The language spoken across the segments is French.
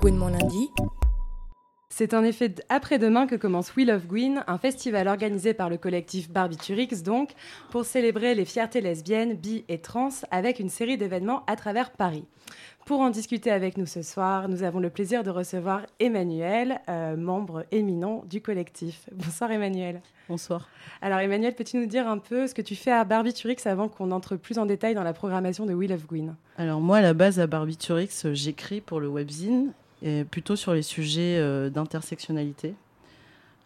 Gwen mon lundi. C'est en effet après-demain que commence We Love Gwyn, un festival organisé par le collectif Barbiturix donc, pour célébrer les fiertés lesbiennes, bi et trans avec une série d'événements à travers Paris. Pour en discuter avec nous ce soir, nous avons le plaisir de recevoir Emmanuel, euh, membre éminent du collectif. Bonsoir Emmanuel. Bonsoir. Alors Emmanuel, peux-tu nous dire un peu ce que tu fais à Barbiturix avant qu'on entre plus en détail dans la programmation de We Love Gwyn Alors moi, à la base, à Barbiturix, j'écris pour le webzine et plutôt sur les sujets euh, d'intersectionnalité.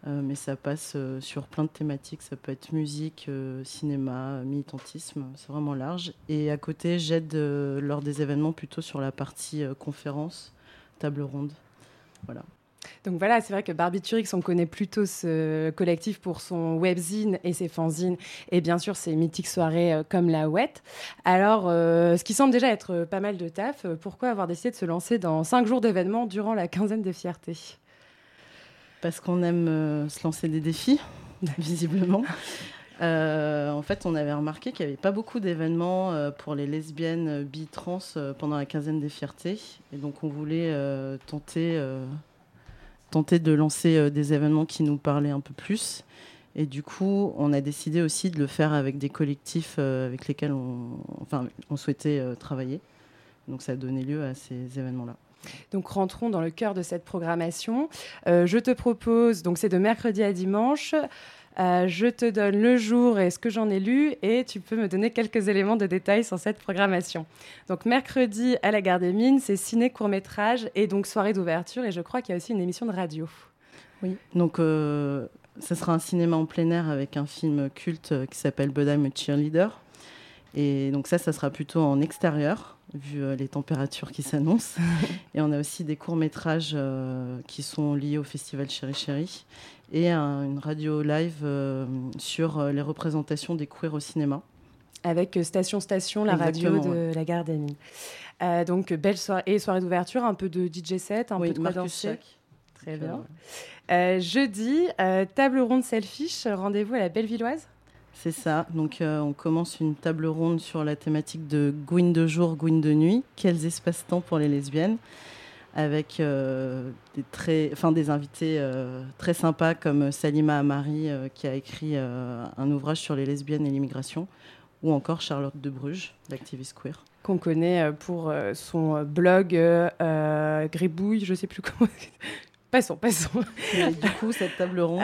Euh, mais ça passe euh, sur plein de thématiques. Ça peut être musique, cinéma, militantisme. C'est vraiment large. Et à côté, j'aide lors des événements plutôt sur la partie conférence, table ronde. Voilà. Donc voilà, c'est vrai que Barbiturix, on connaît plutôt ce collectif pour son webzine et ses fanzines, et bien sûr ses mythiques soirées euh, comme la Ouette. Alors, euh, ce qui semble déjà être pas mal de taf, euh, pourquoi avoir décidé de se lancer dans cinq jours d'événements durant la quinzaine des fiertés Parce qu'on aime se lancer des défis, visiblement. en fait, on avait remarqué qu'il n'y avait pas beaucoup d'événements pour les lesbiennes, bi, trans pendant la quinzaine des fiertés. Et donc, on voulait tenter tenter de lancer euh, des événements qui nous parlaient un peu plus. Et du coup, on a décidé aussi de le faire avec des collectifs euh, avec lesquels on, souhaitait euh, travailler. Donc ça a donné lieu à ces événements-là. Donc rentrons dans le cœur de cette programmation. je te propose, donc c'est de mercredi à dimanche, euh, je te donne le jour et ce que j'en ai lu et tu peux me donner quelques éléments de détail sur cette programmation. Donc mercredi à la Gare des Mines, c'est ciné court métrage et donc soirée d'ouverture et je crois qu'il y a aussi une émission de radio. Oui, donc euh, ce sera un cinéma en plein air avec un film culte qui s'appelle But I'm a Cheerleader. Et donc ça, ça sera plutôt en extérieur, vu les températures qui s'annoncent. et on a aussi des courts-métrages qui sont liés au festival Chéri Chéri et une radio live euh, sur euh, les représentations des queers au cinéma. Avec euh, Station Station, la radio de la gare d'Amy. donc, belle soirée, et soirée d'ouverture, un peu de DJ set, un peu de Marcus Très bien. jeudi, table ronde selfish, rendez-vous à la Bellevilloise c'est ça. Donc, on commence une table ronde sur la thématique de Gwyn de jour, Gwyn de nuit. Quels espaces-temps pour les lesbiennes avec euh, des, très, enfin, des invités euh, très sympas comme Salima Amari euh, qui a écrit un ouvrage sur les lesbiennes et l'immigration, ou encore Charlotte de Bruges, l'activiste queer. Qu'on connaît pour son blog Gribouille, je ne sais plus comment. Passons, passons. du coup, cette table ronde.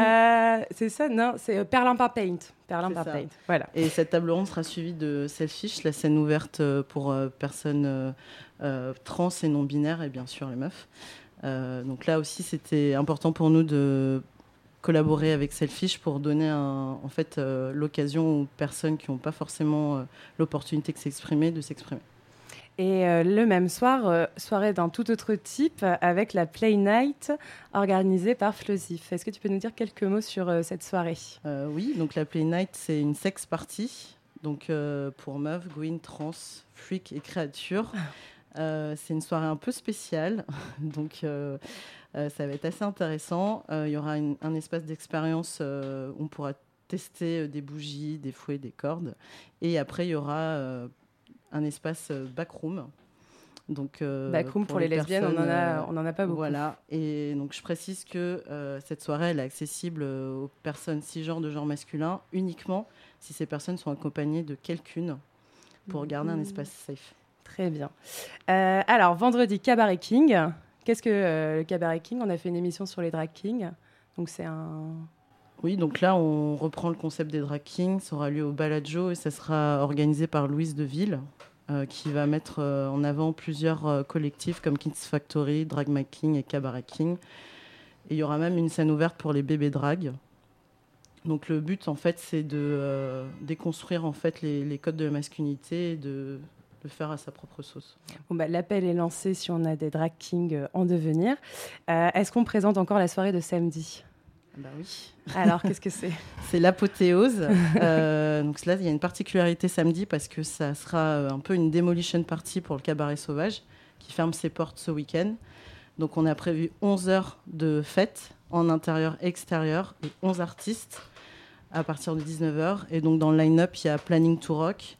c'est ça, non, c'est Perlimpin Paint. Perlimpin Paint, voilà. Et cette table ronde sera suivie de Selfish, la scène ouverte pour personnes euh, trans et non binaires et bien sûr les meufs. Euh, donc là aussi, c'était important pour nous de collaborer avec Selfish pour donner en fait euh, l'occasion aux personnes qui n'ont pas forcément l'opportunité de s'exprimer de s'exprimer. Et le même soir, soirée d'un tout autre type avec la Play Night organisée par Flosif. Est-ce que tu peux nous dire quelques mots sur cette soirée? Oui, donc la Play Night, c'est une sex party. Donc pour meufs, Gwyn, trans, freak et créatures. Euh, c'est une soirée un peu spéciale, donc euh, euh, ça va être assez intéressant. Il y aura un espace d'expérience où on pourra tester des bougies, des fouets, des cordes. Et après, il y aura un espace backroom. Donc, backroom pour, les, lesbiennes, on n'en a, a pas beaucoup. Voilà. Et donc, je précise que cette soirée, elle est accessible aux personnes cisgenres de genre masculin uniquement si ces personnes sont accompagnées de quelqu'une pour garder un mmh. espace safe. Très bien. Euh, alors, vendredi, Cabaret King. Qu'est-ce que euh, le Cabaret King? On a fait une émission sur les drag kings. Donc, c'est un. Oui, donc là, on reprend le concept des drag kings. Ça aura lieu au Balajo et ça sera organisé par Louise Deville, euh, qui va mettre en avant plusieurs collectifs comme Kids Factory, Drag My King et Cabaret King. Et il y aura même une scène ouverte pour les bébés drag. Donc le but, en fait, c'est de déconstruire en fait les, codes de la masculinité et de le faire à sa propre sauce. Bon, bah, L'appel est lancé si on a des drag kings euh, en devenir. Euh, est-ce qu'on présente encore la soirée de samedi? Bah oui. Alors, qu'est-ce que c'est? C'est l'apothéose. Euh, donc là, il y a une particularité samedi parce que ça sera un peu une demolition party pour le cabaret sauvage qui ferme ses portes ce week-end. Donc on a prévu 11 heures de fête en intérieur et extérieur et 11 artistes à partir de 19h. Et donc dans le line-up, il y a Planning to Rock,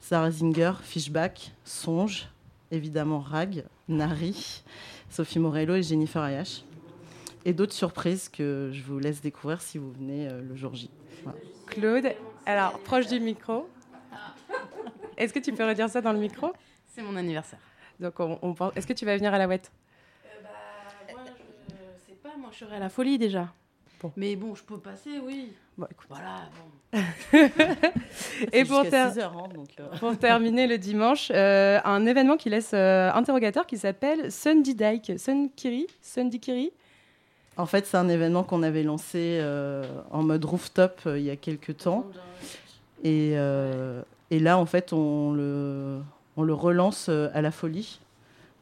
Sarah Zinger, Fishback, Songe, évidemment Rag, Nari, Sophie Morello et Jennifer Ayash. Et d'autres surprises que je vous laisse découvrir si vous venez le jour J. Claude, alors proche du micro. Est-ce que tu peux redire ça dans le micro? C'est mon anniversaire. Donc, on, on Est-ce que tu vas venir à la ouette? Euh, bah, Moi, je sais pas. Moi, je serai à la folie déjà. Bon. Mais bon, je peux passer, oui. Bon, écoute. Voilà, bon. Et pour, heures, hein, donc, euh... pour, terminer le dimanche, euh, un événement qui laisse euh, interrogateur qui s'appelle Sunday Dike. Sunkiri Sunday Kiri En fait, c'est un événement qu'on avait lancé euh, en mode rooftop il y a quelques temps. Et, et là, en fait, on le, relance euh, à la folie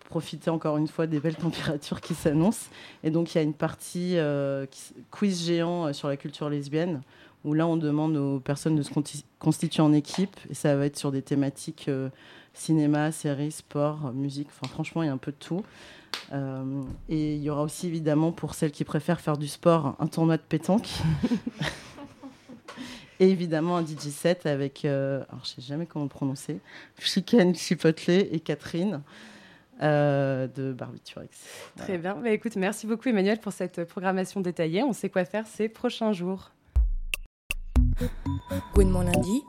pour profiter encore une fois des belles températures qui s'annoncent. Et donc, il y a une partie euh, quiz géant euh, sur la culture lesbienne où là, on demande aux personnes de se constituer en équipe. Et ça va être sur des thématiques cinéma, séries, sport, musique. Enfin, franchement, il y a un peu de tout. et il y aura aussi, évidemment, pour celles qui préfèrent faire du sport, un tournoi de pétanque. Et évidemment un DJ set avec, euh, alors je sais jamais comment le prononcer, Chicken Chipotle et Catherine euh, de Barbiturex. Très bien. Bah, écoute, merci beaucoup Emmanuel pour cette programmation détaillée. On sait quoi faire ces prochains jours. Good mon lundi.